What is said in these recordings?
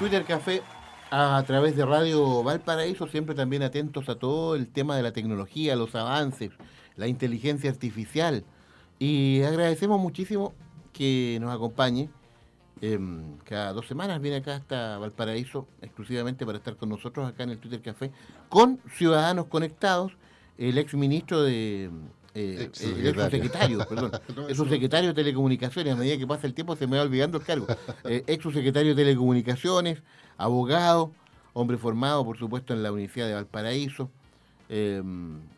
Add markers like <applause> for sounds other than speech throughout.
Twitter Café a través de Radio Valparaíso, siempre también atentos a todo el tema de la tecnología, los avances, la inteligencia artificial. Y agradecemos muchísimo que nos acompañe. Em, cada dos semanas viene acá hasta Valparaíso exclusivamente para estar con nosotros acá en el Twitter Café con Ciudadanos Conectados, el ex ministro de eh, ex secretario, perdón, <laughs> es un secretario de Telecomunicaciones, a medida que pasa el tiempo se me va olvidando el cargo, <laughs> eh, ex secretario de Telecomunicaciones, abogado, hombre formado, por supuesto, en la Universidad de Valparaíso. Eh,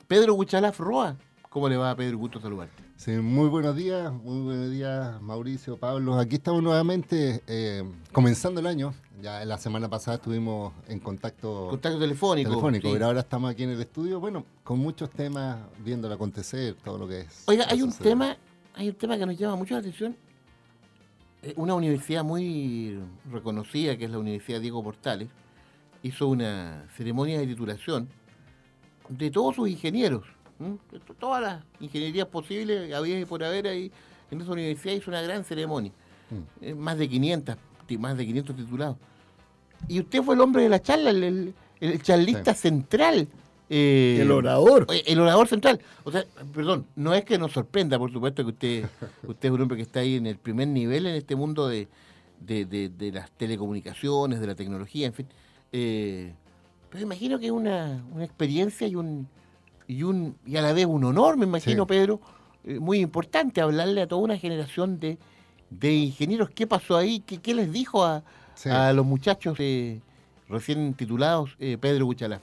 Pedro Huchalaf Roa, ¿cómo le va a Pedro? Gusto saludarte. Sí, muy buenos días, muy buenos días Mauricio, Pablo. Aquí estamos nuevamente eh, comenzando el año. Ya la semana pasada estuvimos en contacto, contacto telefónico. Telefónico, pero ahora estamos aquí en el estudio, bueno, con muchos temas, viendo el acontecer, todo lo que es. Oiga, hay un tema, hay un tema que nos llama mucho la atención. Eh, una universidad muy reconocida, que es la Universidad Diego Portales, hizo una ceremonia de titulación de todos sus ingenieros Todas las ingenierías posibles había y por haber ahí en esa universidad hizo una gran ceremonia. Mm. Eh, más de 500, más de 500 titulados. Y usted fue el hombre de la charla, el, charlista central. Eh, el orador. Eh, el orador central. O sea, perdón, no es que nos sorprenda, por supuesto, que usted, <laughs> usted es un hombre que está ahí en el primer nivel en este mundo de, las telecomunicaciones, de la tecnología, en fin. pero imagino que es una, una experiencia y un, y, un, y a la vez un honor, me imagino, Pedro, eh, muy importante hablarle a toda una generación de, de ingenieros. ¿Qué pasó ahí? ¿Qué, qué les dijo a, a los muchachos eh, recién titulados eh, Pedro Buchalaf?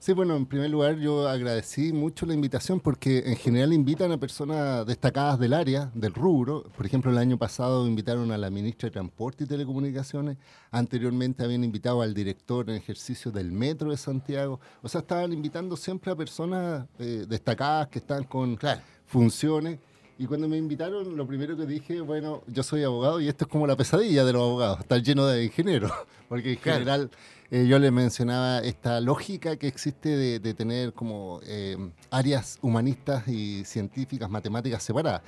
Sí, bueno, en primer lugar yo agradecí mucho la invitación porque en general invitan a personas destacadas del área, del rubro. Por ejemplo, el año pasado invitaron a la ministra de Transporte y Telecomunicaciones, anteriormente habían invitado al director en ejercicio del Metro de Santiago. O sea, estaban invitando siempre a personas eh, destacadas que están con funciones. Y cuando me invitaron, lo primero que dije, bueno, yo soy abogado y esto es como la pesadilla de los abogados, estar lleno de ingenieros, <laughs> porque en general eh, yo le mencionaba esta lógica que existe de, tener como eh, áreas humanistas y científicas, matemáticas separadas.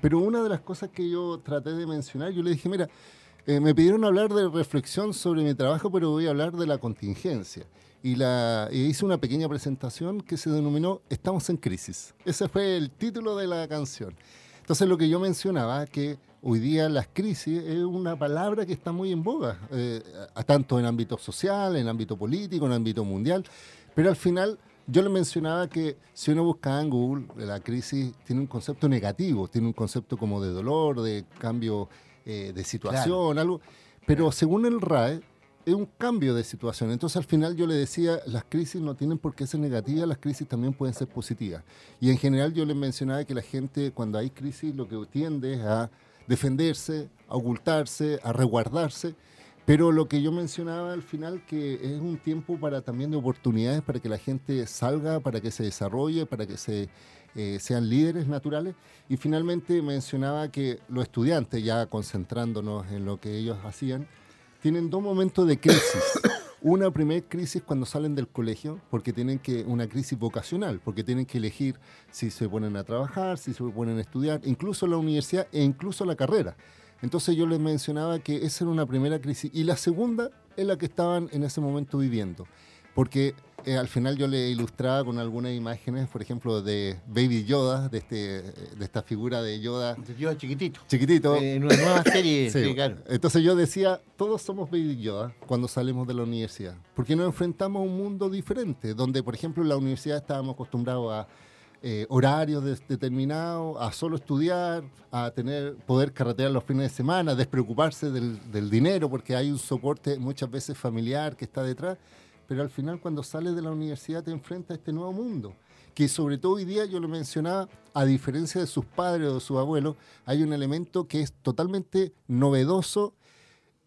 Pero una de las cosas que yo traté de mencionar, yo le dije, mira, eh, me pidieron hablar de reflexión sobre mi trabajo, pero voy a hablar de la contingencia. Y, la, y hice una pequeña presentación que se denominó Estamos en crisis. Ese fue el título de la canción. Entonces lo que yo mencionaba, que hoy día las crisis es una palabra que está muy en boga, eh, tanto en ámbito social, en ámbito político, en ámbito mundial, pero al final yo le mencionaba que si uno busca en Google, la crisis tiene un concepto negativo, tiene un concepto como de dolor, de cambio eh, de situación, algo, pero según el RAE, es un cambio de situación. Entonces al final yo le decía, las crisis no tienen por qué ser negativas, las crisis también pueden ser positivas. Y en general yo les mencionaba que la gente cuando hay crisis lo que tiende es a defenderse, a ocultarse, a resguardarse. Pero lo que yo mencionaba al final que es un tiempo para también de oportunidades para que la gente salga, para que se desarrolle, para que se eh, sean líderes naturales. Y finalmente mencionaba que los estudiantes, ya concentrándonos en lo que ellos hacían, tienen dos momentos de crisis. <coughs> Una primera crisis cuando salen del colegio, porque tienen que, una crisis vocacional, porque tienen que elegir si se ponen a trabajar, si se ponen a estudiar, incluso la universidad e incluso la carrera. Entonces yo les mencionaba que esa era una primera crisis. Y la segunda es la que estaban en ese momento viviendo. Porque eh, al final yo le ilustraba con algunas imágenes, por ejemplo, de Baby Yoda, de, este, de esta figura de Yoda. De Yoda chiquitito. Chiquitito. en una nueva serie, <laughs> sí. claro. Entonces yo decía, todos somos Baby Yoda cuando salimos de la universidad, porque nos enfrentamos a un mundo diferente, donde, por ejemplo, en la universidad estábamos acostumbrados a eh, horarios determinados, a solo estudiar, a tener poder carretear los fines de semana, despreocuparse del, del dinero, porque hay un soporte muchas veces familiar que está detrás pero al final cuando sales de la universidad te enfrentas a este nuevo mundo, que sobre todo hoy día, yo lo mencionaba, a diferencia de sus padres o de sus abuelos, hay un elemento que es totalmente novedoso,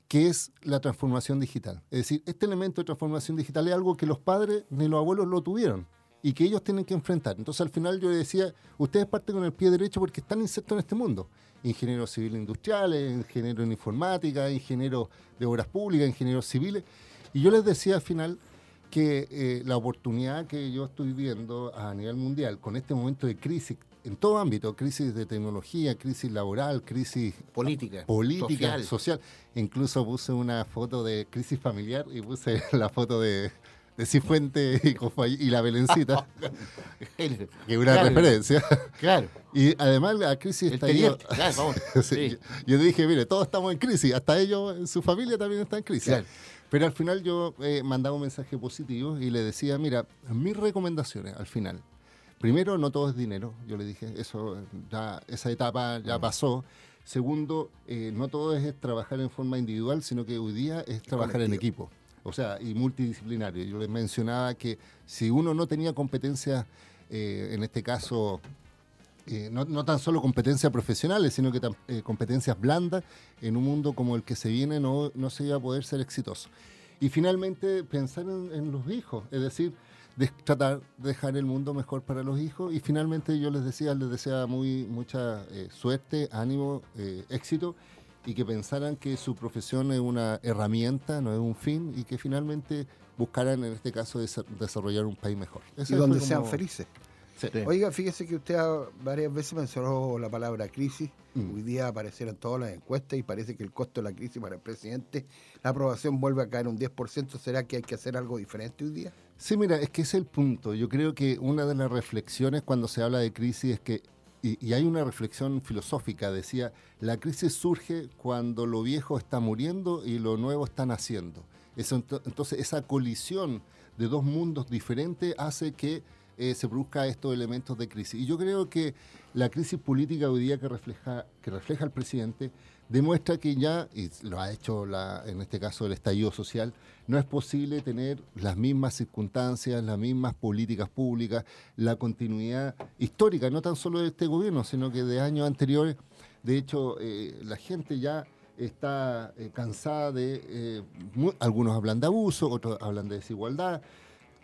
que es la transformación digital. Es decir, este elemento de transformación digital es algo que los padres ni los abuelos lo tuvieron y que ellos tienen que enfrentar. Entonces al final yo decía, ustedes parten con el pie derecho porque están insertos en este mundo. Ingenieros civiles industriales, ingenieros en informática, ingenieros de obras públicas, ingenieros civiles. Y yo les decía al final, que eh, la oportunidad que yo estoy viendo a nivel mundial con este momento de crisis en todo ámbito, crisis de tecnología, crisis laboral, crisis política, política social. Incluso puse una foto de crisis familiar y puse <laughs> la foto de, de Cifuente y, <laughs> y la Belencita, <laughs> que es una referencia. Claro. Y además la crisis está Claro, vamos. yo, dije, mire, todos estamos en crisis, hasta ellos, su familia también está en crisis. Pero al final yo eh, mandaba un mensaje positivo y le decía, mira, mis recomendaciones al final. Primero, no todo es dinero, yo le dije, eso ya, esa etapa ya mm. pasó. Segundo, eh, no todo es trabajar en forma individual, sino que hoy día es trabajar en equipo, o sea, y multidisciplinario. Yo les mencionaba que si uno no tenía competencias, eh, en este caso, no, no, tan solo competencias profesionales, sino que competencias blandas, en un mundo como el que se viene no, no se iba a poder ser exitoso. Y finalmente pensar en, los hijos, es decir, de tratar de dejar el mundo mejor para los hijos. Y finalmente yo les decía, les deseaba muy, mucha eh, suerte, ánimo, eh, éxito y que pensaran que su profesión es una herramienta, no es un fin, y que finalmente buscaran en este caso desarrollar un país mejor. y donde sean felices. Oiga, fíjese que usted varias veces mencionó la palabra crisis. Mm. Hoy día aparecieron todas las encuestas y parece que el costo de la crisis para el presidente, la aprobación vuelve a caer un 10%. ¿Será que hay que hacer algo diferente hoy día? Sí, mira, es que es el punto. Yo creo que una de las reflexiones cuando se habla de crisis es que, y, hay una reflexión filosófica, decía, la crisis surge cuando lo viejo está muriendo y lo nuevo está naciendo. entonces, esa colisión de dos mundos diferentes hace que eh, se produzca estos elementos de crisis. Y yo creo que la crisis política hoy día que refleja, que refleja el presidente demuestra que ya, y lo ha hecho la, en este caso el estallido social, no es posible tener las mismas circunstancias, las mismas políticas públicas, la continuidad histórica, no tan solo de este gobierno, sino que de años anteriores. De hecho, eh, la gente ya está eh, cansada de, algunos hablan de abuso, otros hablan de desigualdad,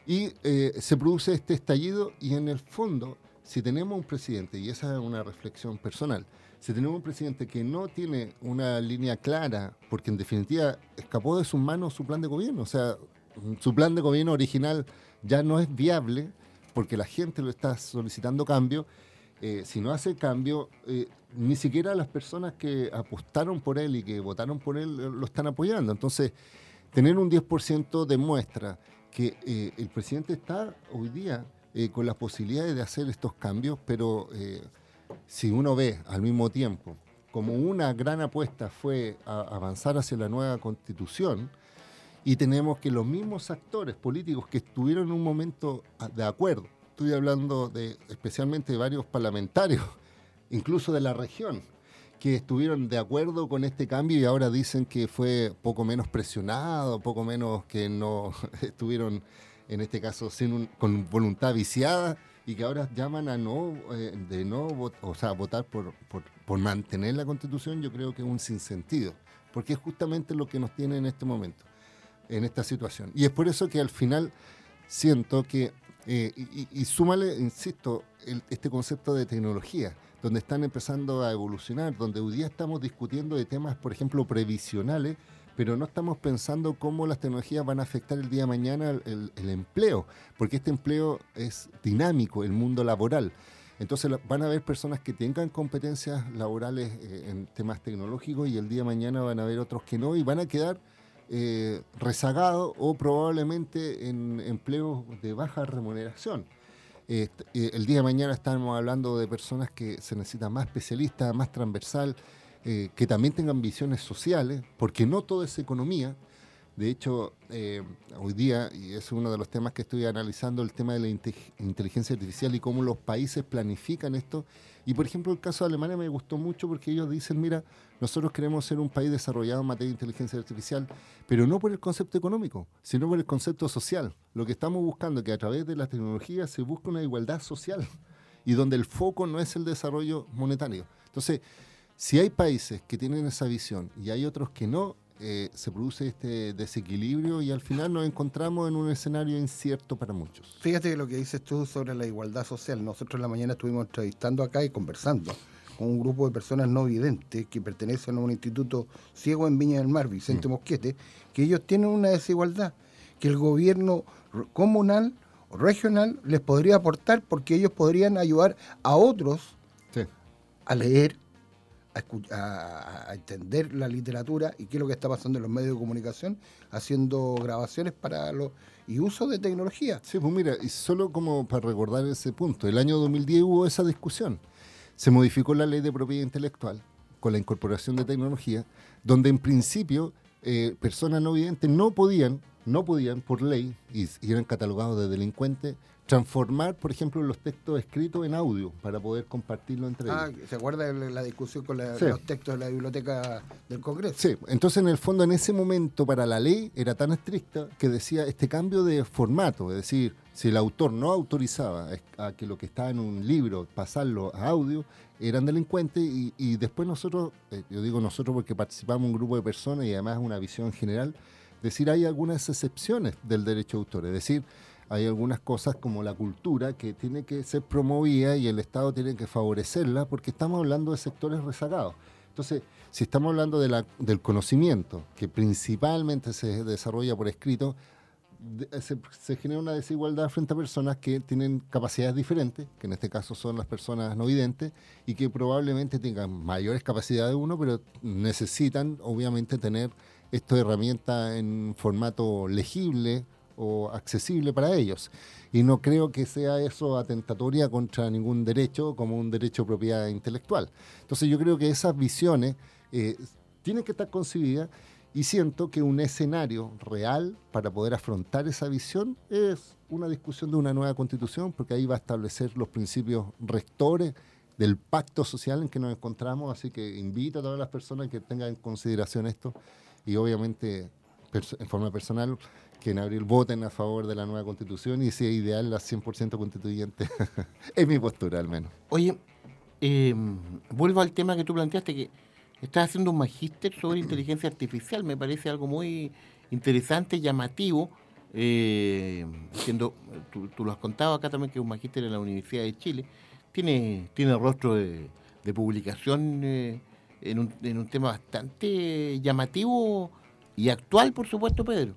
y eh, se produce este estallido y en el fondo, si tenemos un presidente, y esa es una reflexión personal, si tenemos un presidente que no tiene una línea clara, porque en definitiva escapó de sus manos su plan de gobierno, o sea, su plan de gobierno original ya no es viable porque la gente lo está solicitando cambio, eh, si no hace cambio, eh, ni siquiera las personas que apostaron por él y que votaron por él lo están apoyando. Entonces, tener un 10% demuestra que eh, el presidente está hoy día eh, con las posibilidades de hacer estos cambios, pero eh, si uno ve al mismo tiempo como una gran apuesta fue avanzar hacia la nueva constitución, y tenemos que los mismos actores políticos que estuvieron en un momento de acuerdo, estoy hablando de especialmente de varios parlamentarios, <laughs> incluso de la región, que estuvieron de acuerdo con este cambio y ahora dicen que fue poco menos presionado, poco menos que no <laughs> estuvieron, en este caso, sin con voluntad viciada y que ahora llaman a no, eh, de no o sea, votar por, por, mantener la constitución, yo creo que es un sinsentido, porque es justamente lo que nos tiene en este momento, en esta situación. Y es por eso que al final siento que, eh, y, y, súmale, insisto, este concepto de tecnología donde están empezando a evolucionar, donde hoy día estamos discutiendo de temas, por ejemplo, previsionales, pero no estamos pensando cómo las tecnologías van a afectar el día de mañana el, empleo, porque este empleo es dinámico, el mundo laboral. Entonces van a haber personas que tengan competencias laborales eh, en temas tecnológicos y el día de mañana van a haber otros que no y van a quedar eh, rezagados o probablemente en empleos de baja remuneración. Eh, el día de mañana estamos hablando de personas que se necesitan más especialistas, más transversal, eh, que también tengan visiones sociales, porque no todo es economía. De hecho, eh, hoy día, y es uno de los temas que estoy analizando, el tema de la inteligencia artificial y cómo los países planifican esto, y por ejemplo, el caso de Alemania me gustó mucho porque ellos dicen, mira, nosotros queremos ser un país desarrollado en materia de inteligencia artificial, pero no por el concepto económico, sino por el concepto social. Lo que estamos buscando es que a través de la tecnología se busque una igualdad social y donde el foco no es el desarrollo monetario. Entonces, si hay países que tienen esa visión y hay otros que no, eh, se produce este desequilibrio y al final nos encontramos en un escenario incierto para muchos. Fíjate lo que dices tú sobre la igualdad social. Nosotros en la mañana estuvimos entrevistando acá y conversando con un grupo de personas no videntes que pertenecen a un instituto ciego en Viña del Mar, Vicente mm. Mosquete, que ellos tienen una desigualdad, que el gobierno comunal regional les podría aportar porque ellos podrían ayudar a otros a leer, a, entender la literatura y qué es lo que está pasando en los medios de comunicación, haciendo grabaciones para los y uso de tecnología. Sí, pues mira, y solo como para recordar ese punto, el año 2010 hubo esa discusión. Se modificó la ley de propiedad intelectual con la incorporación de tecnología, donde en principio eh, personas no videntes no podían, no podían por ley, y eran catalogados de delincuentes, transformar, por ejemplo, los textos escritos en audio para poder compartirlo entre ah, ellos. ¿Se acuerda de la discusión con los textos de la biblioteca del Congreso? Sí, entonces en el fondo en ese momento para la ley era tan estricta que decía este cambio de formato, es decir, si el autor no autorizaba a que lo que estaba en un libro pasarlo a audio, eran delincuentes y, después nosotros, eh, yo digo nosotros porque participamos un grupo de personas y además una visión general, decir hay algunas excepciones del derecho de autor, es decir, hay algunas cosas como la cultura que tiene que ser promovida y el Estado tiene que favorecerla porque estamos hablando de sectores rezagados. Entonces, si estamos hablando de la, del conocimiento, que principalmente se desarrolla por escrito, se, genera una desigualdad frente a personas que tienen capacidades diferentes, que en este caso son las personas no videntes, y que probablemente tengan mayores capacidades de uno, pero necesitan obviamente tener esta herramienta en formato legible o accesible para ellos. Y no creo que sea eso atentatoria contra ningún derecho como un derecho de propiedad intelectual. Entonces yo creo que esas visiones eh, tienen que estar concebidas y siento que un escenario real para poder afrontar esa visión es una discusión de una nueva constitución, porque ahí va a establecer los principios rectores del pacto social en que nos encontramos, así que invito a todas las personas que tengan en consideración esto y obviamente en forma personal que en abril voten a favor de la nueva constitución y sea ideal la 100% constituyente. <laughs> es mi postura al menos. Oye, em, vuelvo al tema que tú planteaste, que Estás haciendo un magíster sobre inteligencia artificial, me parece algo muy interesante, llamativo. Eh, tú, lo has contado acá también, que es un magíster en la Universidad de Chile. Tiene, tiene rostro de, publicación eh, en, un, en un tema bastante llamativo y actual, por supuesto, Pedro.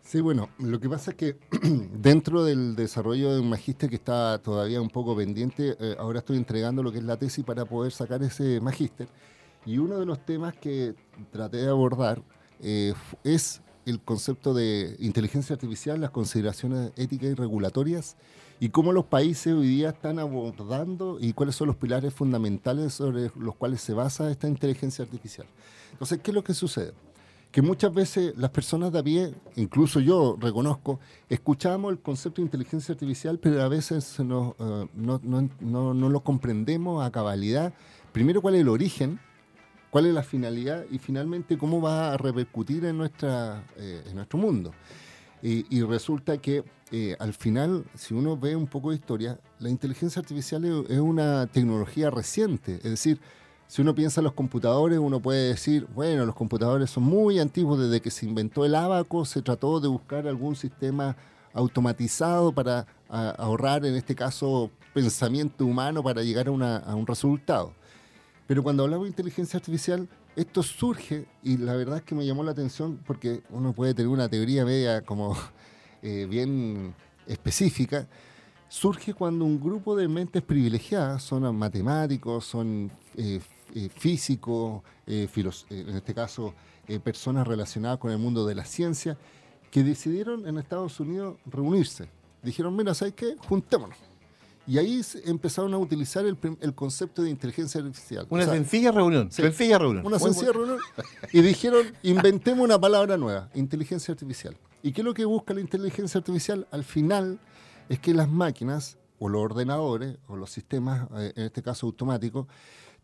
Sí, bueno, lo que pasa es que <clears throat> dentro del desarrollo de un magíster que está todavía un poco pendiente, eh, ahora estoy entregando lo que es la tesis para poder sacar ese magíster. Y uno de los temas que traté de abordar eh, es el concepto de inteligencia artificial, las consideraciones éticas y regulatorias y cómo los países hoy día están abordando y cuáles son los pilares fundamentales sobre los cuales se basa esta inteligencia artificial. Entonces, ¿qué es lo que sucede? Que muchas veces las personas de a pie, incluso yo reconozco, escuchamos el concepto de inteligencia artificial, pero a veces no, eh, no, no, no lo comprendemos a cabalidad. Primero, cuál es el origen cuál es la finalidad y finalmente cómo va a repercutir en, nuestra, eh, en nuestro mundo. Y, resulta que eh, al final, si uno ve un poco de historia, la inteligencia artificial es una tecnología reciente. Es decir, si uno piensa en los computadores, uno puede decir, bueno, los computadores son muy antiguos, desde que se inventó el abaco, se trató de buscar algún sistema automatizado para ahorrar, en este caso, pensamiento humano para llegar a, a un resultado. Pero cuando hablamos de inteligencia artificial, esto surge, y la verdad es que me llamó la atención porque uno puede tener una teoría media como <laughs> eh, bien específica, surge cuando un grupo de mentes privilegiadas, son matemáticos, son eh, eh, físicos, en este caso personas relacionadas con el mundo de la ciencia, que decidieron en Estados Unidos reunirse. Dijeron, mira, ¿sabes qué? Juntémonos y ahí empezaron a utilizar el, concepto de inteligencia artificial. Una sencilla reunión. sencilla reunión. Una sencilla reunión. Y dijeron, inventemos una palabra nueva, inteligencia artificial. ¿Y qué es lo que busca la inteligencia artificial? Al final es que las máquinas, o los ordenadores, o los sistemas, eh, en este caso automáticos,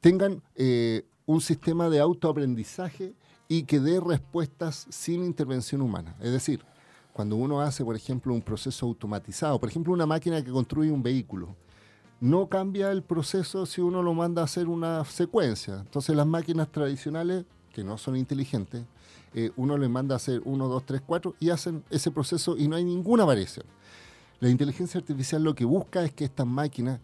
tengan eh, un sistema de autoaprendizaje y que dé respuestas sin intervención humana. Es decir, cuando uno hace, por ejemplo, un proceso automatizado, por ejemplo, una máquina que construye un vehículo, no cambia el proceso si uno lo manda a hacer una secuencia. Entonces las máquinas tradicionales, que no son inteligentes, eh, uno les manda a hacer 1, 2, 3, 4 y hacen ese proceso y no hay ninguna variación. La inteligencia artificial lo que busca es que estas máquinas,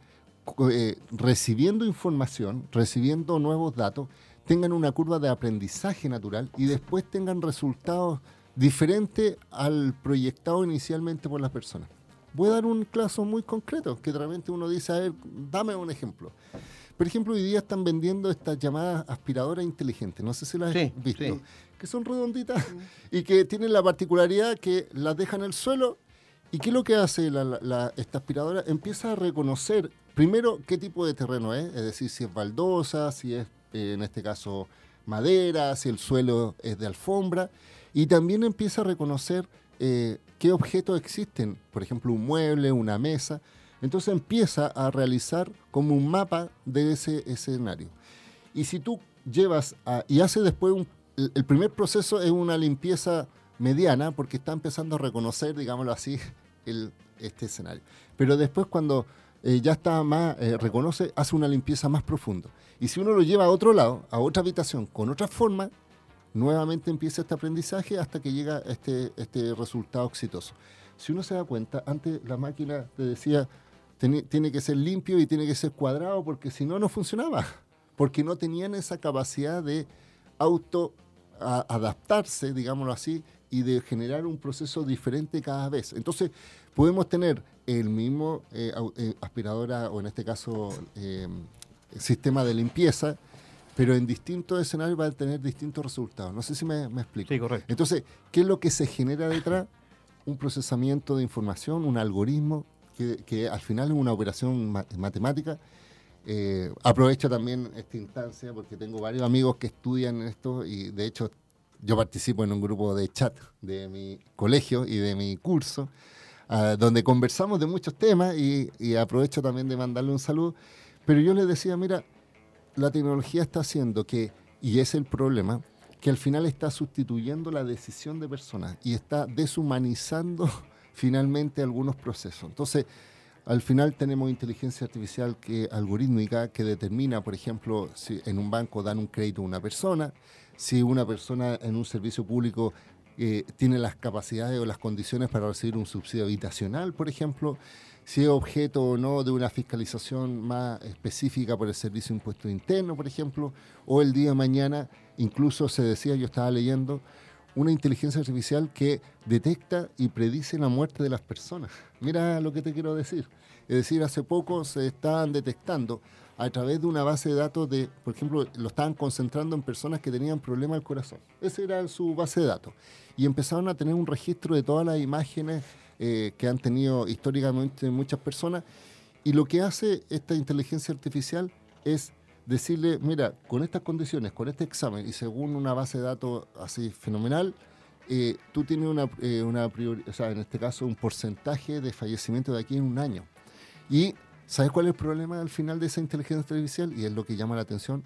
eh, recibiendo información, recibiendo nuevos datos, tengan una curva de aprendizaje natural y después tengan resultados diferente al proyectado inicialmente por las personas. Voy a dar un caso muy concreto, que realmente uno dice, a ver, dame un ejemplo. Por ejemplo, hoy día están vendiendo estas llamadas aspiradoras inteligentes, no sé si las has visto, que son redonditas <laughs> y que tienen la particularidad que las dejan en el suelo y ¿qué es lo que hace esta aspiradora? Empieza a reconocer primero qué tipo de terreno es, es decir, si es baldosa, si es eh, en este caso madera, si el suelo es de alfombra, y también empieza a reconocer eh, qué objetos existen, por ejemplo, un mueble, una mesa. Entonces empieza a realizar como un mapa de ese escenario. Y si tú llevas y hace después el primer proceso es una limpieza mediana porque está empezando a reconocer, digámoslo así, <laughs> el, este escenario. Pero después cuando eh, ya está más, eh, reconoce, hace una limpieza más profunda. Y si uno lo lleva a otro lado, a otra habitación, con otra forma, nuevamente empieza este aprendizaje hasta que llega este, este resultado exitoso. Si uno se da cuenta, antes la máquina te decía, tiene que ser limpio y tiene que ser cuadrado porque si no, no funcionaba. Porque no tenían esa capacidad de auto adaptarse, digámoslo así, y de generar un proceso diferente cada vez. Entonces, podemos tener el mismo eh, eh, aspiradora o en este caso eh, sistema de limpieza, pero en distintos escenarios va a tener distintos resultados. No sé si me, explico. Sí, correcto. Entonces, ¿qué es lo que se genera detrás? Un procesamiento de información, un algoritmo, que, al final es una operación matemática. aprovecho también esta instancia porque tengo varios amigos que estudian esto y de hecho yo participo en un grupo de chat de mi colegio y de mi curso Ah, donde conversamos de muchos temas y, aprovecho también de mandarle un saludo. Pero yo les decía, mira, la tecnología está haciendo que, y es el problema, que al final está sustituyendo la decisión de personas y está deshumanizando <laughs> finalmente algunos procesos. Entonces, al final tenemos inteligencia artificial que, algorítmica que determina, por ejemplo, si en un banco dan un crédito a una persona, si una persona en un servicio público eh, tiene las capacidades o las condiciones para recibir un subsidio habitacional, por ejemplo, si es objeto o no de una fiscalización más específica por el Servicio de Impuesto Interno, por ejemplo, o el día de mañana, incluso se decía, yo estaba leyendo, una inteligencia artificial que detecta y predice la muerte de las personas. Mira lo que te quiero decir. Es decir, hace poco se estaban detectando a través de una base de datos de, por ejemplo, lo estaban concentrando en personas que tenían problemas del corazón. Esa era su base de datos. Y empezaron a tener un registro de todas las imágenes eh, que han tenido históricamente muchas personas. Y lo que hace esta inteligencia artificial es decirle, mira, con estas condiciones, con este examen y según una base de datos así fenomenal, eh, tú tienes una, eh, una o sea, en este caso un porcentaje de fallecimiento de aquí en un año. Y ¿Sabes cuál es el problema al final de esa inteligencia artificial? Y es lo que llama la atención,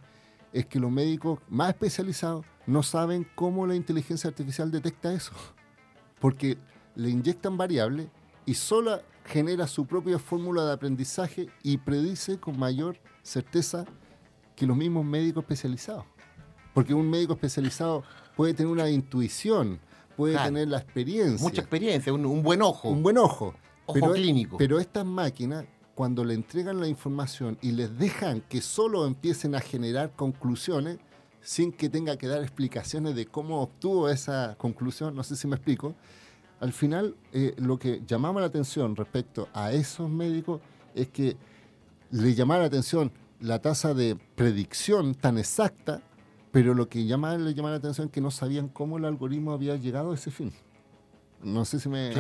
es que los médicos más especializados no saben cómo la inteligencia artificial detecta eso. <laughs> Porque le inyectan variables y solo genera su propia fórmula de aprendizaje y predice con mayor certeza que los mismos médicos especializados. Porque un médico especializado puede tener una intuición, puede tener la experiencia. Mucha experiencia, un, buen ojo. Un buen ojo. Ojo clínico. Pero estas máquinas cuando le entregan la información y les dejan que solo empiecen a generar conclusiones sin que tenga que dar explicaciones de cómo obtuvo esa conclusión, no sé si me explico, al final eh, lo que llamaba la atención respecto a esos médicos es que le llamaba la atención la tasa de predicción tan exacta, pero lo que llamaba, le llamaba la atención es que no sabían cómo el algoritmo había llegado a ese fin. No sé si me...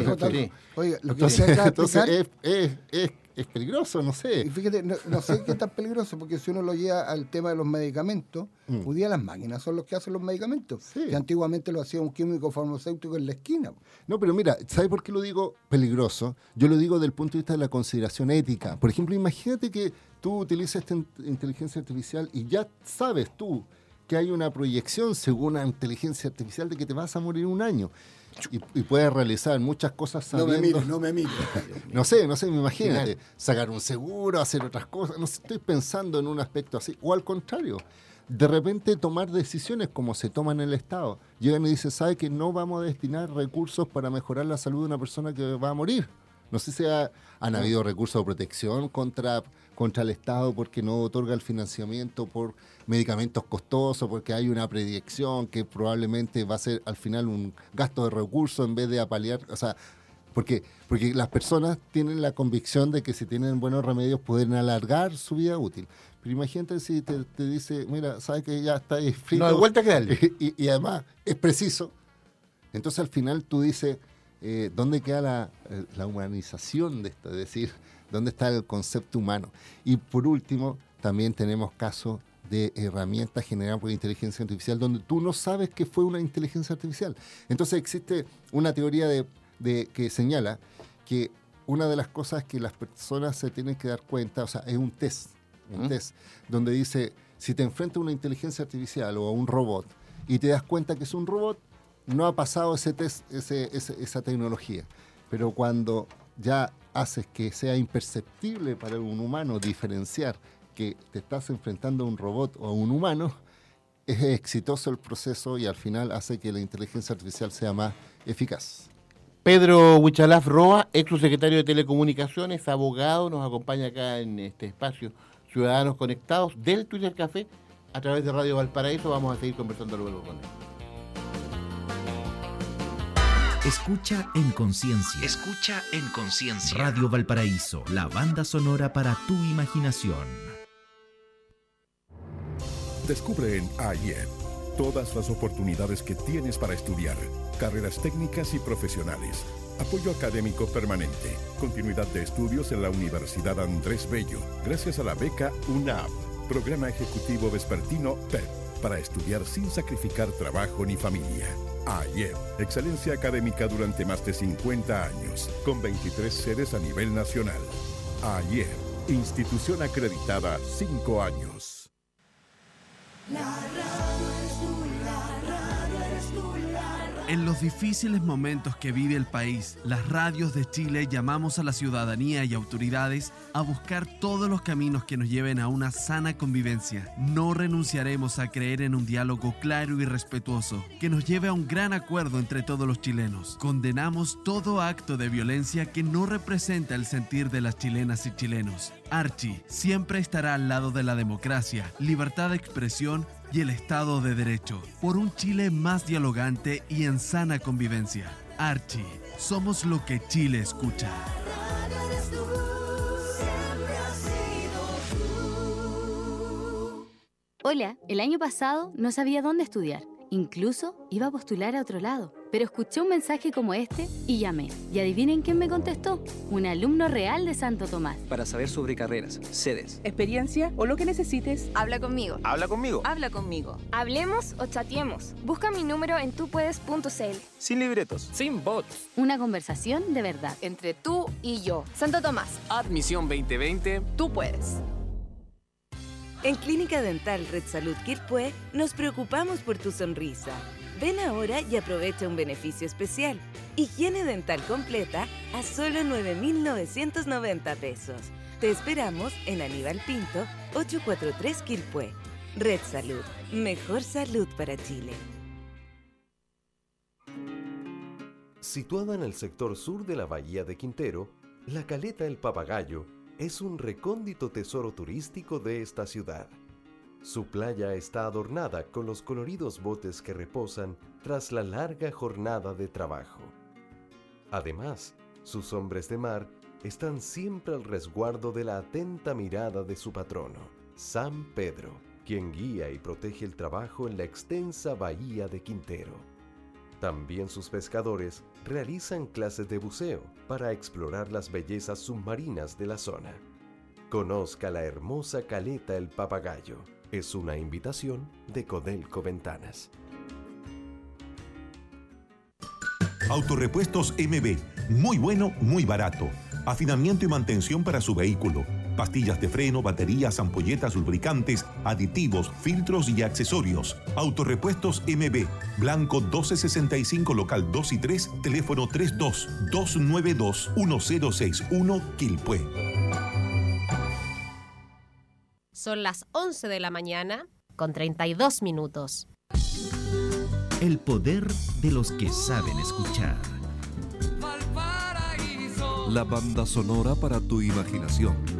Oiga, lo que entonces, <laughs> entonces es, es es peligroso, no sé. Y fíjate, no, sé qué tan peligroso, porque si uno lo lleva al tema de los medicamentos, mm. hoy día las máquinas son los que hacen los medicamentos. Que antiguamente lo hacía un químico farmacéutico en la esquina. No, pero mira, ¿sabes por qué lo digo peligroso? Yo lo digo desde el punto de vista de la consideración ética. Por ejemplo, imagínate que tú utilizas esta inteligencia artificial y ya sabes tú que hay una proyección según la inteligencia artificial de que te vas a morir un año y, puedes realizar muchas cosas sabiendo... No me mires, no me mires. <laughs> no sé, no sé, me imagínate. Sacar un seguro, hacer otras cosas. No estoy pensando en un aspecto así. O al contrario, de repente tomar decisiones como se toman en el Estado. Llegan y dicen, ¿sabe que no vamos a destinar recursos para mejorar la salud de una persona que va a morir? No sé si han habido recursos de protección contra, contra el Estado porque no otorga el financiamiento por medicamentos costosos, porque hay una predicción que probablemente va a ser al final un gasto de recursos en vez de apalear. O sea, Porque, porque las personas tienen la convicción de que si tienen buenos remedios pueden alargar su vida útil. Pero imagínate si te, dice, mira, sabes que ya está ahí frito. No hay vuelta que darle. <laughs> Y, además es preciso. Entonces al final tú dices, eh, ¿dónde queda la, eh, la, humanización de esto? Es decir, ¿dónde está el concepto humano? Y por último, también tenemos casos de herramientas generadas por inteligencia artificial donde tú no sabes que fue una inteligencia artificial. Entonces existe una teoría de, de, que señala que una de las cosas que las personas se tienen que dar cuenta, o sea, es un test un test, donde dice, si te enfrentas a una inteligencia artificial o a un robot y te das cuenta que es un robot, no ha pasado ese test, esa tecnología. Pero cuando ya haces que sea imperceptible para un humano diferenciar que te estás enfrentando a un robot o a un humano, es exitoso el proceso y al final hace que la inteligencia artificial sea más eficaz. Pedro Huichalaf Roa, ex secretario de Telecomunicaciones, abogado, nos acompaña acá en este espacio ciudadanos conectados del Twitter Café a través de Radio Valparaíso. Vamos a seguir conversando luego con él. Escucha en conciencia. Escucha en conciencia. Radio Valparaíso, la banda sonora para tu imaginación. Descubre en AIED todas las oportunidades que tienes para estudiar, carreras técnicas y profesionales Apoyo académico permanente. Continuidad de estudios en la Universidad Andrés Bello. Gracias a la beca UNAP. Programa Ejecutivo Vespertino PEP. Para estudiar sin sacrificar trabajo ni familia. AIEP. Excelencia académica durante más de 50 años. Con 23 sedes a nivel nacional. AIEP. Institución acreditada 5 años. En los difíciles momentos que vive el país, las radios de Chile llamamos a la ciudadanía y autoridades a buscar todos los caminos que nos lleven a una sana convivencia. No renunciaremos a creer en un diálogo claro y respetuoso que nos lleve a un gran acuerdo entre todos los chilenos. Condenamos todo acto de violencia que no representa el sentir de las chilenas y chilenos. Archie siempre estará al lado de la democracia, libertad de expresión y el Estado de Derecho, por un Chile más dialogante y en sana convivencia. Archie, somos lo que Chile escucha. Hola, el año pasado no sabía dónde estudiar. Incluso iba a postular a otro lado, pero escuché un mensaje como este y llamé. Y adivinen quién me contestó. Un alumno real de Santo Tomás. Para saber sobre carreras, sedes, experiencia o lo que necesites, habla conmigo. Habla conmigo. Habla conmigo. Hablemos o chateemos. Busca mi número en tupuedes.cl. Sin libretos. Sin bots. Una conversación de verdad. Entre tú y yo. Santo Tomás. Admisión 2020. Tú puedes. En Clínica Dental Red Salud Quilpué nos preocupamos por tu sonrisa. Ven ahora y aprovecha un beneficio especial. Higiene dental completa a solo 9,990 pesos. Te esperamos en Aníbal Pinto, 843 Quilpué. Red Salud, mejor salud para Chile. Situada en el sector sur de la bahía de Quintero, la caleta El Papagayo es un recóndito tesoro turístico de esta ciudad. Su playa está adornada con los coloridos botes que reposan tras la larga jornada de trabajo. Además, sus hombres de mar están siempre al resguardo de la atenta mirada de su patrono, San Pedro, quien guía y protege el trabajo en la extensa bahía de Quintero. También sus pescadores realizan clases de buceo para explorar las bellezas submarinas de la zona. Conozca la hermosa caleta El Papagayo. Es una invitación de Codelco Ventanas. Autorepuestos MB. Muy bueno, muy barato. Afinamiento y mantención para su vehículo pastillas de freno, baterías, ampolletas, lubricantes, aditivos, filtros y accesorios. Autorepuestos MB, Blanco 1265, local 2 y 3, teléfono 32 292 1061, Quilpue. Son las 11 de la mañana con 32 minutos. El poder de los que saben escuchar. La banda sonora para tu imaginación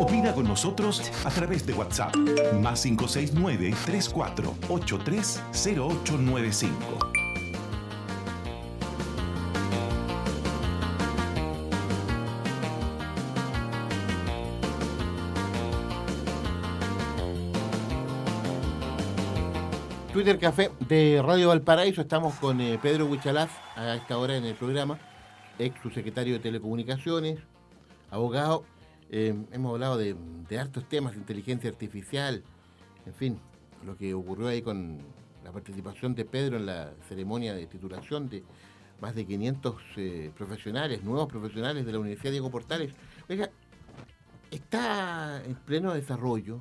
Opina con nosotros a través de WhatsApp. Más 569 3483 0895. Twitter Café de Radio Valparaíso. Estamos con eh, Pedro Huichalaz a esta hora en el programa, ex subsecretario de Telecomunicaciones, abogado. Eh, hemos hablado de, de hartos temas, inteligencia artificial, en fin, lo que ocurrió ahí con la participación de Pedro en la ceremonia de titulación de más de 500 eh, profesionales, nuevos profesionales de la Universidad Diego Portales. Oiga, está en pleno desarrollo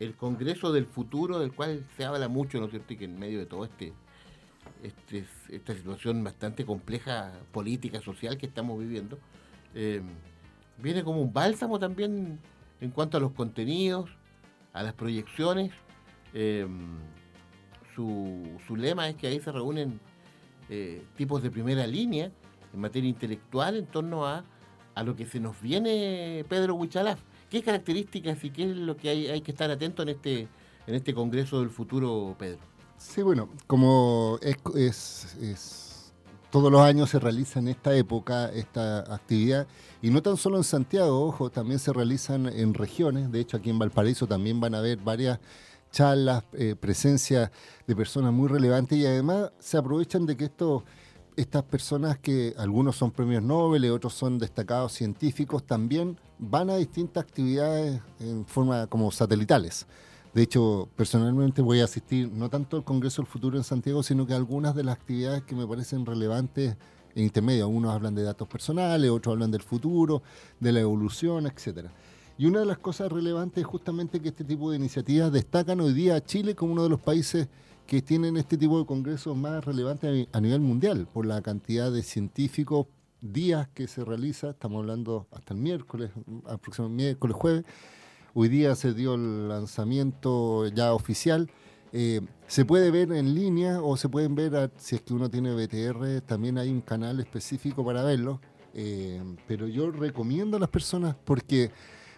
el Congreso del Futuro, del cual se habla mucho, ¿no es cierto? Y que en medio de todo este, este esta situación bastante compleja política, social que estamos viviendo, eh, viene como un bálsamo también en cuanto a los contenidos, a las proyecciones, eh, su, su lema es que ahí se reúnen eh, tipos de primera línea en materia intelectual en torno a, a lo que se nos viene Pedro Huichalaf. ¿Qué características y qué es lo que hay, hay que estar atento en este, en este Congreso del Futuro, Pedro? Sí, bueno, como es, es, todos los años se realiza en esta época esta actividad, y no tan solo en Santiago, ojo, también se realizan en regiones, de hecho aquí en Valparaíso también van a haber varias charlas, eh, presencia de personas muy relevantes. Y además se aprovechan de que estos estas personas que algunos son premios Nobel otros son destacados científicos también van a distintas actividades en forma como satelitales. De hecho, personalmente voy a asistir no tanto al Congreso del Futuro en Santiago, sino que algunas de las actividades que me parecen relevantes en intermedio. Unos hablan de datos personales, otros hablan del futuro, de la evolución, etcétera. Y una de las cosas relevantes es justamente que este tipo de iniciativas destacan hoy día a Chile como uno de los países que tienen este tipo de congresos más relevantes a nivel mundial, por la cantidad de científicos, días que se realiza, estamos hablando hasta el miércoles, aproximadamente miércoles, jueves. Hoy día se dio el lanzamiento ya oficial. Eh, se puede ver en línea o se pueden ver, si es que uno tiene BTR, también hay un canal específico para verlo. Eh, pero yo recomiendo a las personas porque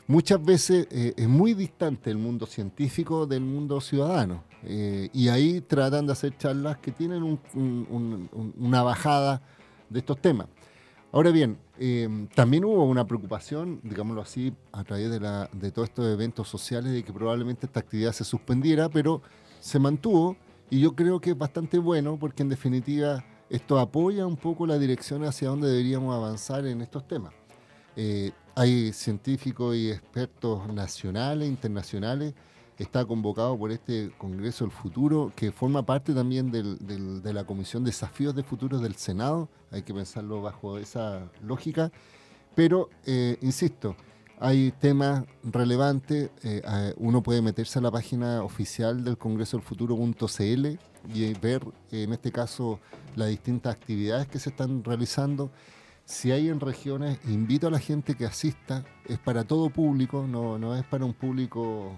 muchas veces eh, es muy distante el mundo científico del mundo ciudadano. Y ahí tratan de hacer charlas que tienen una bajada de estos temas. Ahora bien, eh, también hubo una preocupación, digámoslo así, a través de, la, de todos estos eventos sociales, de que probablemente esta actividad se suspendiera, pero se mantuvo y yo creo que es bastante bueno porque en definitiva esto apoya un poco la dirección hacia donde deberíamos avanzar en estos temas. Hay científicos y expertos nacionales, internacionales. Está convocado por este Congreso del Futuro, que forma parte también de la Comisión Desafíos de Futuros del Senado. Hay que pensarlo bajo esa lógica. Pero, eh, insisto, hay temas relevantes. Eh, uno puede meterse a la página oficial del Congreso del Futuro.cl y ver, en este caso, las distintas actividades que se están realizando si hay en regiones, invito a la gente que asista, es para todo público, no, no es para un público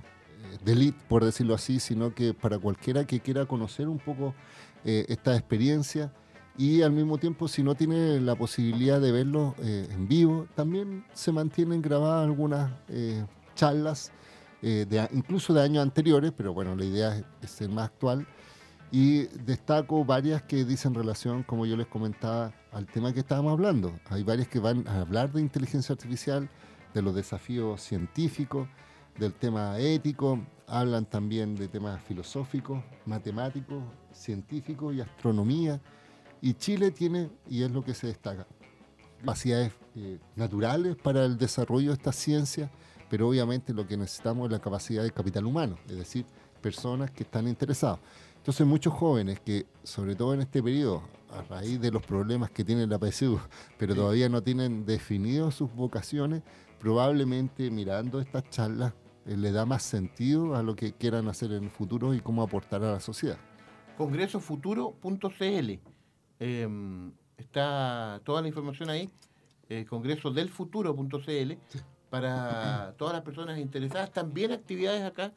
de por decirlo así, sino que para cualquiera que quiera conocer un poco eh, esta experiencia y al mismo tiempo, si no tiene la posibilidad de verlo eh, en vivo, también se mantienen grabadas algunas charlas, de, incluso de años anteriores, pero bueno, la idea es ser más actual y destaco varias que dicen relación, como yo les comentaba, al tema que estábamos hablando. Hay varias que van a hablar de inteligencia artificial, de los desafíos científicos, del tema ético, hablan también de temas filosóficos, matemáticos, científicos y astronomía. Y Chile tiene, y es lo que se destaca, capacidades eh, naturales para el desarrollo de esta ciencia, pero obviamente lo que necesitamos es la capacidad de capital humano, es decir, personas que están interesadas. Entonces muchos jóvenes que, sobre todo en este periodo, a raíz de los problemas que tiene la PSU, pero todavía no tienen definido sus vocaciones, probablemente mirando estas charlas le da más sentido a lo que quieran hacer en el futuro y cómo aportar a la sociedad. Congresofuturo.cl em, está toda la información ahí, eh, congresodelfuturo.cl, para todas las personas interesadas, también actividades acá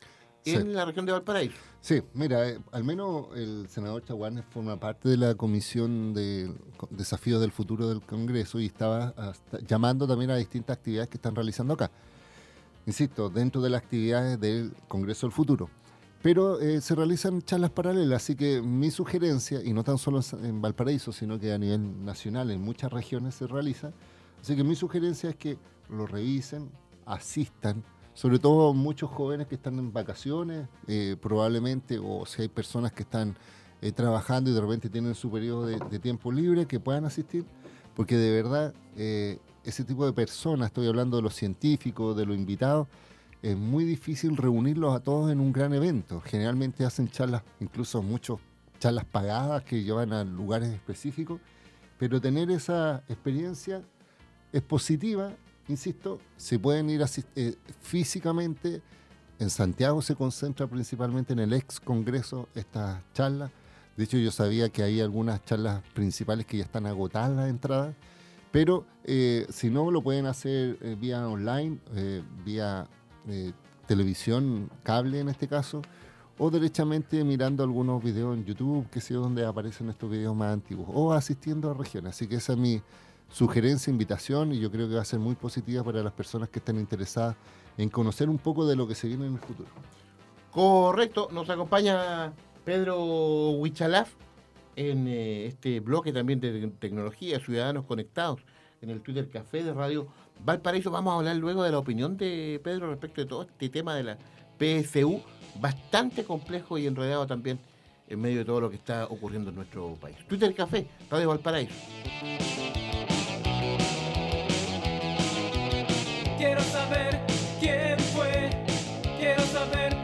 en la región de Valparaíso. Sí, mira, eh, al menos el senador Chaguanes forma parte de la comisión de desafíos del futuro del Congreso y estaba llamando también a distintas actividades que están realizando acá. Insisto, dentro de las actividades del Congreso del Futuro. Pero eh, se realizan charlas paralelas, así que mi sugerencia, y no tan solo en Valparaíso, sino que a nivel nacional en muchas regiones se realiza, así que mi sugerencia es que lo revisen, asistan, sobre todo muchos jóvenes que están en vacaciones, eh, probablemente, o si hay personas que están eh, trabajando y de repente tienen su periodo de, tiempo libre, que puedan asistir, porque de verdad ese tipo de personas, estoy hablando de los científicos, de los invitados, es muy difícil reunirlos a todos en un gran evento. Generalmente hacen charlas, incluso muchos charlas pagadas que llevan a lugares específicos, pero tener esa experiencia es positiva insisto, se pueden ir eh, físicamente. En Santiago se concentra principalmente en el ex Congreso estas charlas. De hecho, yo sabía que hay algunas charlas principales que ya están agotadas las entradas. Pero eh, si no, lo pueden hacer eh, vía online, vía televisión, cable en este caso, o derechamente mirando algunos videos en YouTube, que sé donde aparecen estos videos más antiguos, o asistiendo a regiones. Así que esa es mi sugerencia, invitación, y yo creo que va a ser muy positiva para las personas que estén interesadas en conocer un poco de lo que se viene en el futuro. Correcto, nos acompaña Pedro Huichalaf en eh, este bloque también de tecnología, Ciudadanos Conectados, en el Twitter Café de Radio Valparaíso. Vamos a hablar luego de la opinión de Pedro respecto de todo este tema de la PSU, bastante complejo y enredado también en medio de todo lo que está ocurriendo en nuestro país. Twitter Café, Radio Valparaíso. Quiero saber quién fue, quiero saber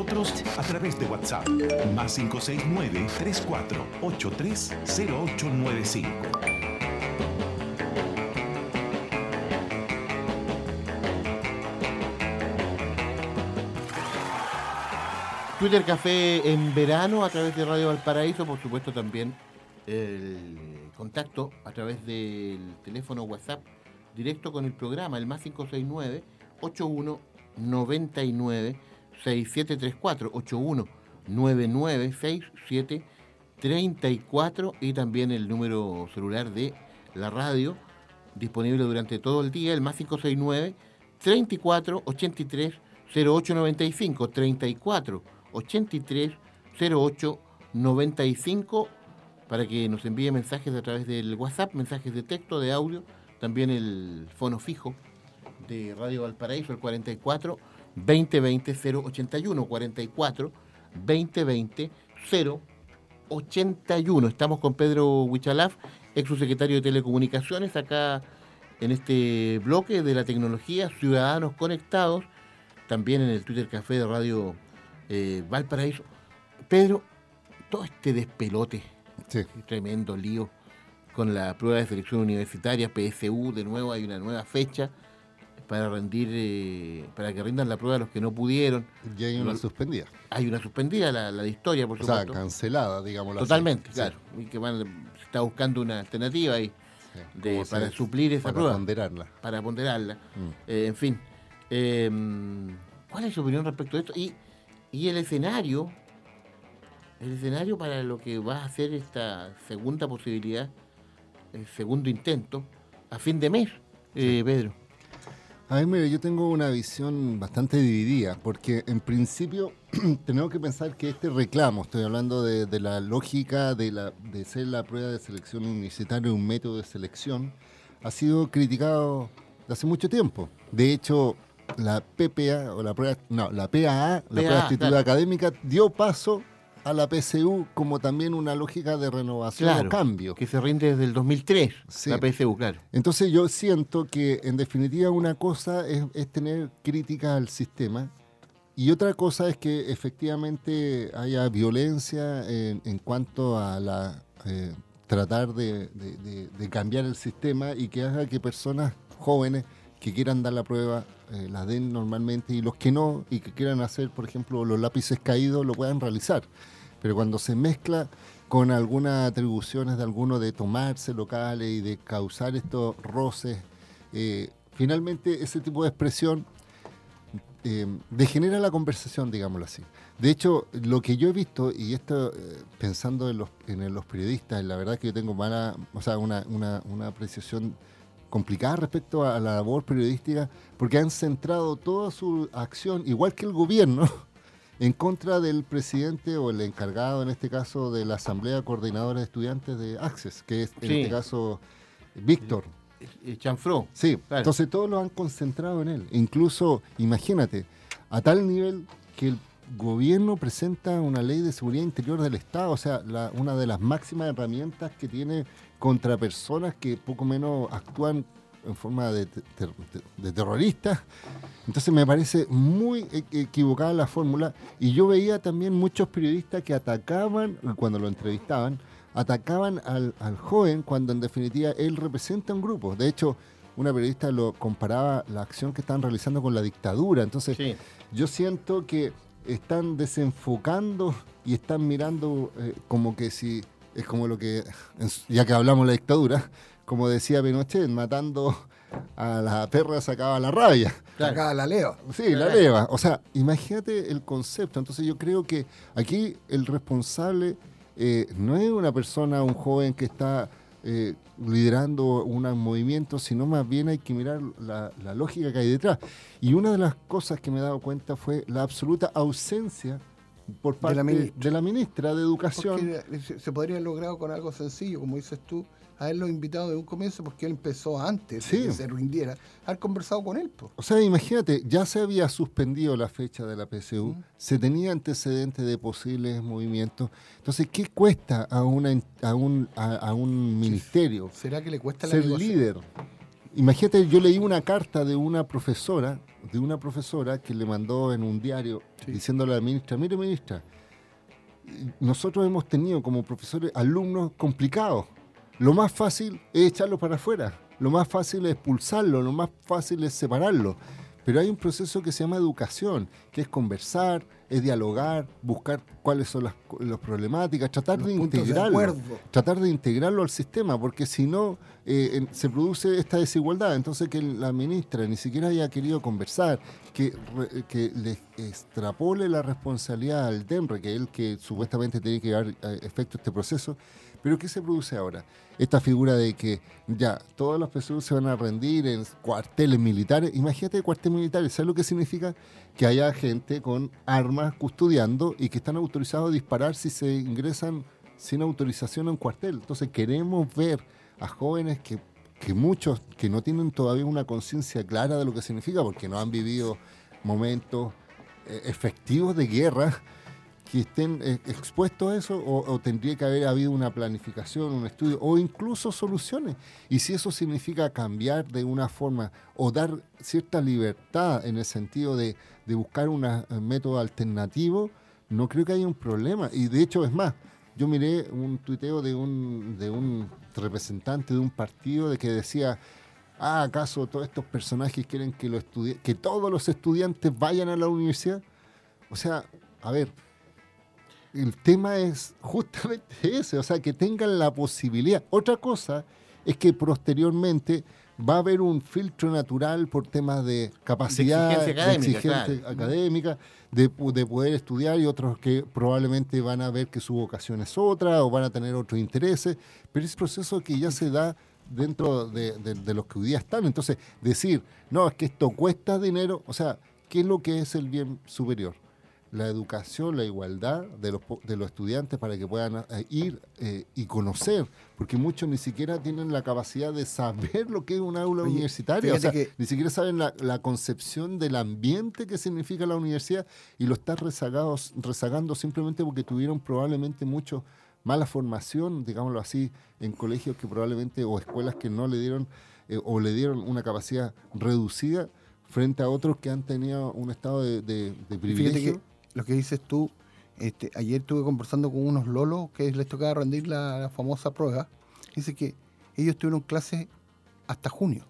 a través de WhatsApp. Más 569-3483-0895. Twitter Café en verano a través de Radio Valparaíso, por supuesto también el contacto a través del teléfono WhatsApp directo con el programa, el más 569 81 99 6734 81 99 67 34 y también el número celular de la radio disponible durante todo el día, el más 569 34 83 0895 34 83 08 95 para que nos envíe mensajes a través del WhatsApp, mensajes de texto, de audio, también el fono fijo de Radio Valparaíso, el 44 2020 081 44 2020 081. Estamos con Pedro Huichalaf, ex subsecretario de Telecomunicaciones, acá en este bloque de la tecnología, Ciudadanos Conectados, también en el Twitter Café de Radio eh, Valparaíso. Pedro, todo este despelote, tremendo lío con la prueba de selección universitaria, PSU, de nuevo hay una nueva fecha para rendir, eh, para que rindan la prueba los que no pudieron. Y hay una suspendida. Hay una suspendida, la, la de historia, por o supuesto. sea, cancelada, digamos. Totalmente, claro. Y que van, se está buscando una alternativa ahí de, para suplir esa para prueba. ponderarla. Para ponderarla. Mm. Eh, en fin. eh, ¿Cuál es su opinión respecto a esto? Y, y el escenario, el escenario para lo que va a ser esta segunda posibilidad, el segundo intento, a fin de mes, eh, Pedro. A ver, mire, yo tengo una visión bastante dividida, porque en principio <clears throat> tenemos que pensar que este reclamo, estoy hablando de, de la lógica de, la, de ser la prueba de selección universitaria un método de selección, ha sido criticado de hace mucho tiempo. De hecho, la PPA, o la prueba, no, la PAA, la prueba de actitud académica, dio paso a la PSU como también una lógica de renovación Claro, o cambio. que se rinde desde el 2003, Sí. la PSU, claro. Entonces yo siento que en definitiva una cosa es, es tener crítica al sistema y otra cosa es que efectivamente haya violencia en, en cuanto a la eh, tratar de, de- de- de cambiar el sistema y que haga que personas jóvenes que quieran dar la prueba eh, la den normalmente y los que no y que quieran hacer, por ejemplo, los lápices caídos lo puedan realizar. Pero cuando se mezcla con algunas atribuciones de alguno de tomarse locales y de causar estos roces, eh, finalmente ese tipo de expresión eh, degenera la conversación, digámoslo así. De hecho, lo que yo he visto, y esto pensando en los, en los periodistas, la verdad que yo tengo mala, o sea, una, una, una apreciación complicada respecto a la labor periodística, porque han centrado toda su acción, igual que el gobierno, <laughs> en contra del presidente o el encargado, en este caso, de la Asamblea Coordinadora de Estudiantes de Access, que es en Sí. este caso Víctor. Eh, Chanfró. Sí, Claro. entonces todos lo han concentrado en él. Incluso, imagínate, a tal nivel que el gobierno presenta una ley de seguridad interior del Estado, o sea, la- una de las máximas herramientas que tiene contra personas que poco menos actúan en forma de, te- ter- de terroristas. Entonces me parece muy e- equivocada la fórmula y yo veía también muchos periodistas que atacaban, cuando lo entrevistaban, atacaban al, al joven cuando en definitiva él representa un grupo. De hecho, una periodista lo comparaba la acción que están realizando con la dictadura. Entonces, yo siento que están desenfocando y están mirando eh, como que si es como lo que, ya que hablamos de la dictadura, como decía Pinochet, matando a la perra sacaba la rabia. Sacaba la leva. Sí, la leva. O sea, imagínate el concepto. Entonces yo creo que aquí el responsable eh, no es una persona, un joven que está eh, liderando un movimiento, sino más bien hay que mirar la, la lógica que hay detrás. Y una de las cosas que me he dado cuenta fue la absoluta ausencia por parte la de la ministra de Educación. Porque se- podría haber logrado con algo sencillo, como dices tú, haberlo invitado de un comienzo porque él empezó antes Sí. de que se rindiera, haber conversado con él. O sea, imagínate, ya se había suspendido la fecha de la PSU, se tenía antecedentes de posibles movimientos. Entonces, ¿qué cuesta a, una, a, un, a, a un ministerio ¿Será que le cuesta la ser líder? Imagínate, yo leí una carta de una profesora, de una profesora que le mandó en un diario diciéndole a la ministra, mire ministra, nosotros hemos tenido como profesores alumnos complicados. Lo más fácil es echarlos para afuera, lo más fácil es expulsarlo, lo más fácil es separarlo. Pero hay un proceso que se llama educación, que es conversar, es dialogar, buscar cuáles son las, las problemáticas, tratar de integrarlo, tratar de integrarlo al sistema, porque si no eh, en- se produce esta desigualdad. Entonces que la ministra ni siquiera haya querido conversar, que, re- que le extrapole la responsabilidad al DEMRE, que es el que supuestamente tiene que dar a efecto este proceso. Pero ¿qué se produce ahora? Esta figura de que ya todas las personas se van a rendir en cuarteles militares. Imagínate cuarteles militares, ¿sabes lo que significa? Que haya gente con armas custodiando y que están autorizados a disparar si se ingresan sin autorización a un cuartel. Entonces queremos ver a jóvenes que, que muchos que no tienen todavía una conciencia clara de lo que significa porque no han vivido momentos eh, efectivos de guerra que estén eh, expuestos a eso o, o tendría que haber habido una planificación, un estudio o incluso soluciones. Y si eso significa cambiar de una forma o dar cierta libertad en el sentido de, de buscar un método alternativo, no creo que haya un problema. Y de hecho, es más, yo miré un tuiteo de un, de un representante de un partido de que decía, ah, ¿acaso todos estos personajes quieren que, lo que todos los estudiantes vayan a la universidad? O sea, a ver, el tema es justamente <laughs> ese, o sea, que tengan la posibilidad. Otra cosa es que posteriormente va a haber un filtro natural por temas de capacidad, de exigencia académica, de, poder estudiar y otros que probablemente van a ver que su vocación es otra o van a tener otros intereses, pero es proceso que ya se da dentro de, de los que hoy día están. Entonces, decir, no, es que esto cuesta dinero, o sea, ¿qué es lo que es el bien superior? La educación, la igualdad de los, de los estudiantes para que puedan eh, ir eh, y conocer, porque muchos ni siquiera tienen la capacidad de saber lo que es un aula universitaria, o sea, ni siquiera saben la, concepción del ambiente que significa la universidad y lo están rezagados, rezagando simplemente porque tuvieron probablemente mucho mala formación, digámoslo así, en colegios que probablemente o escuelas que no le dieron eh, o le dieron una capacidad reducida frente a otros que han tenido un estado de, de, privilegio lo que dices tú, este, ayer estuve conversando con unos lolos que les tocaba rendir la, famosa prueba. Dice que ellos tuvieron clases hasta junio.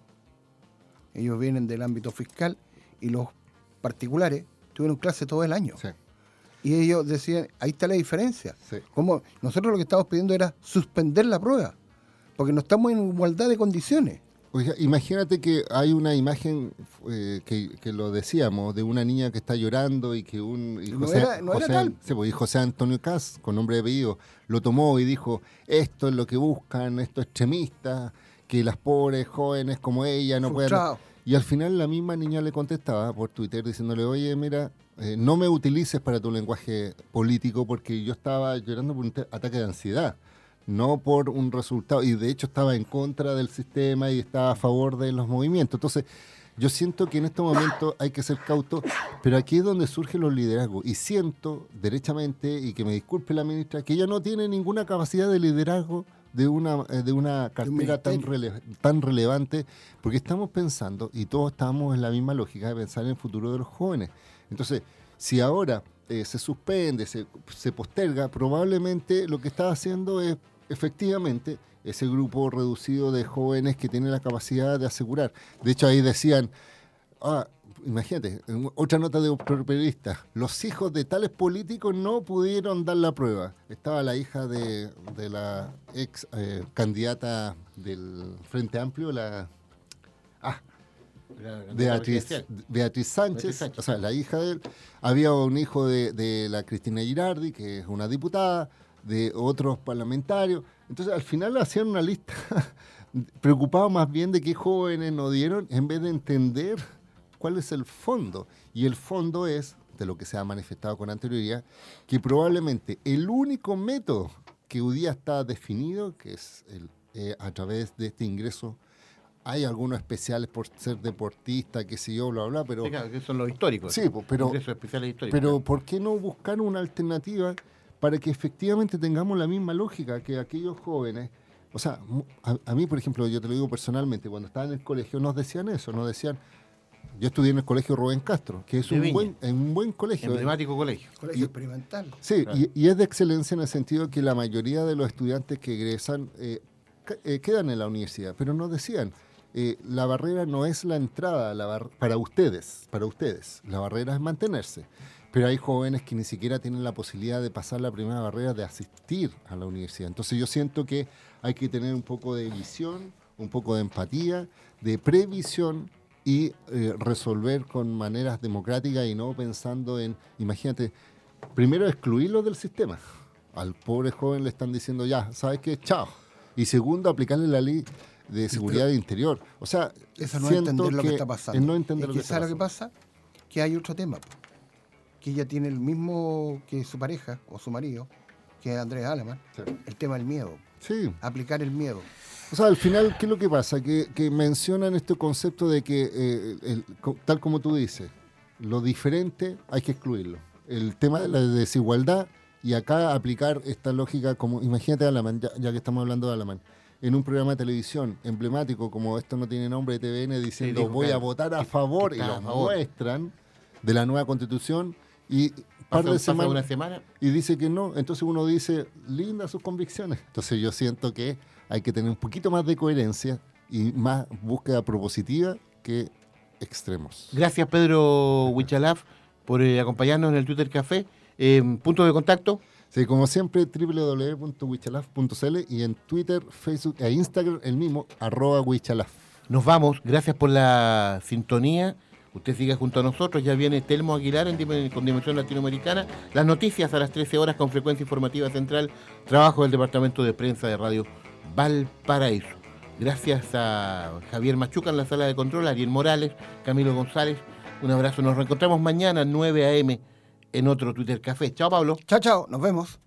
Ellos vienen del ámbito fiscal y los particulares tuvieron clases todo el año. Y ellos decían, ahí está la diferencia. Como nosotros lo que estábamos pidiendo era suspender la prueba, porque no estamos en igualdad de condiciones. Oiga, imagínate que hay una imagen eh, que, lo decíamos, de una niña que está llorando y que un... Y José, no era, pues, José Antonio Cas, con nombre de apellido, lo tomó y dijo, esto es lo que buscan estos extremistas, que las pobres jóvenes como ella no pueden... Y al final la misma niña le contestaba por Twitter diciéndole, oye, mira, eh, no me utilices para tu lenguaje político porque yo estaba llorando por un ataque de ansiedad no por un resultado, y de hecho estaba en contra del sistema y estaba a favor de los movimientos. Entonces, yo siento que en este momento hay que ser cauto, pero aquí es donde surgen los liderazgos. Y siento, derechamente, y que me disculpe la ministra, que ella no tiene ninguna capacidad de liderazgo de una, eh, de una cartera tan, tan relevante, porque estamos pensando, y todos estamos en la misma lógica de pensar en el futuro de los jóvenes. Entonces, si ahora eh, se suspende, se, se posterga, probablemente lo que está haciendo es efectivamente ese grupo reducido de jóvenes que tienen la capacidad de asegurar. De hecho, ahí decían, ah, imagínate, otra nota de periodista, los hijos de tales políticos no pudieron dar la prueba. Estaba la hija de, la ex eh, candidata del Frente Amplio, la... Ah, Beatriz, Beatriz, Sánchez, o sea, la hija de él. Había un hijo de, de la Cristina Girardi, que es una diputada de otros parlamentarios. Entonces, al final hacían una lista <laughs> preocupado más bien de qué jóvenes nos dieron en vez de entender cuál es el fondo. Y el fondo es, de lo que se ha manifestado con anterioridad, que probablemente el único método que hoy día está definido, que es el, eh, a través de este ingreso hay algunos especiales por ser deportista, qué sé yo, bla, bla, pero... que son los históricos. Sí, pero... Especiales históricos. Pero ¿por qué no buscar una alternativa para que efectivamente tengamos la misma lógica que aquellos jóvenes. O sea, a, mí, por ejemplo, yo te lo digo personalmente, cuando estaba en el colegio nos decían eso, nos decían, yo estudié en el colegio Rubén Castro, que es un buen, un buen colegio. Emblemático colegio. Colegio experimental. Sí, y, es de excelencia en el sentido que la mayoría de los estudiantes que egresan eh, eh, quedan en la universidad, pero nos decían, eh, la barrera no es la entrada la para ustedes, para ustedes, la barrera es mantenerse. Pero hay jóvenes que ni siquiera tienen la posibilidad de pasar la primera barrera de asistir a la universidad. Entonces yo siento que hay que tener un poco de visión, un poco de empatía, de previsión y eh, resolver con maneras democráticas y no pensando en, imagínate, primero excluirlo del sistema. Al pobre joven le están diciendo ya, ¿sabes qué? Chao. Y segundo, aplicarle la ley de seguridad de interior. O sea, eso no entender lo que, está pasando. Es no entender lo que, está lo que pasa? Que hay otro tema que ella tiene el mismo que su pareja o su marido, que es Andrés Aleman, el tema del miedo. Sí. Aplicar el miedo. O sea, al final, ¿qué es lo que pasa? Que, mencionan este concepto de que, eh, tal como tú dices, lo diferente hay que excluirlo. El tema de la desigualdad y acá aplicar esta lógica como, imagínate a Alaman, ya, que estamos hablando de Alaman, en un programa de televisión emblemático como esto no tiene nombre de TVN diciendo voy a votar a favor y lo muestran de la nueva constitución y par de una semana. y dice que no. Entonces uno dice, lindas sus convicciones. Entonces yo siento que hay que tener un poquito más de coherencia y más búsqueda propositiva que extremos. Gracias, Pedro Huichalaf, por eh, acompañarnos en el Twitter Café. Eh, punto de contacto. Sí, como siempre, www.wichalaf.cl y en Twitter, Facebook e Instagram el mismo, arroba wichalaf. Nos vamos. Gracias por la sintonía. Usted sigue junto a nosotros. Ya viene Telmo Aguilar en con Dimensión Latinoamericana. Las noticias a las 13 horas con frecuencia informativa central. Trabajo del Departamento de Prensa de Radio Valparaíso. Gracias a Javier Machuca en la sala de control, Ariel Morales, Camilo González. Un abrazo. Nos reencontramos mañana 9 a.m. en otro Twitter Café. Chao, Pablo. Chao, chao. Nos vemos.